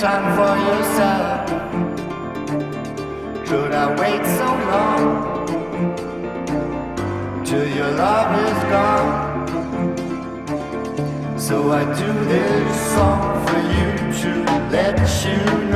time for yourself. Could I wait so long till your love is gone? So I do this song for you to let you